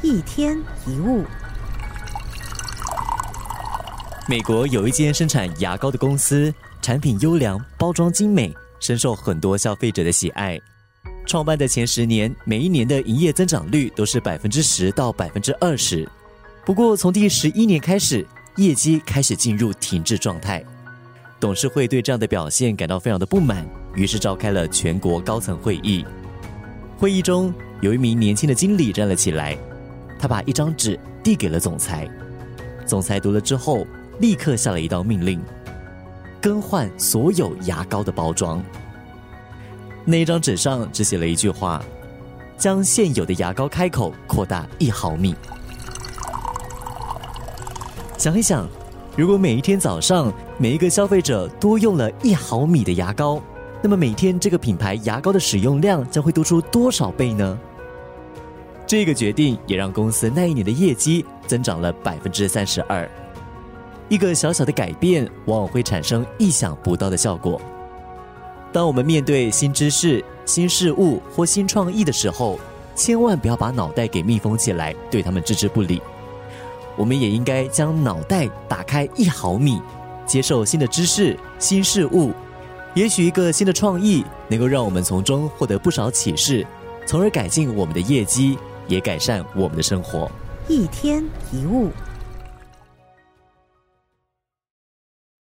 一天一物。美国有一间生产牙膏的公司，产品优良，包装精美，深受很多消费者的喜爱。创办的前十年，每一年的营业增长率都是百分之十到百分之二十。不过，从第十一年开始，业绩开始进入停滞状态。董事会对这样的表现感到非常的不满，于是召开了全国高层会议。会议中，有一名年轻的经理站了起来，他把一张纸递给了总裁。总裁读了之后。立刻下了一道命令，更换所有牙膏的包装。那一张纸上只写了一句话：将现有的牙膏开口扩大一毫米。想一想，如果每一天早上每一个消费者多用了一毫米的牙膏，那么每天这个品牌牙膏的使用量将会多出多少倍呢？这个决定也让公司那一年的业绩增长了百分之三十二。一个小小的改变，往往会产生意想不到的效果。当我们面对新知识、新事物或新创意的时候，千万不要把脑袋给密封起来，对他们置之不理。我们也应该将脑袋打开一毫米，接受新的知识、新事物。也许一个新的创意能够让我们从中获得不少启示，从而改进我们的业绩，也改善我们的生活。一天一物。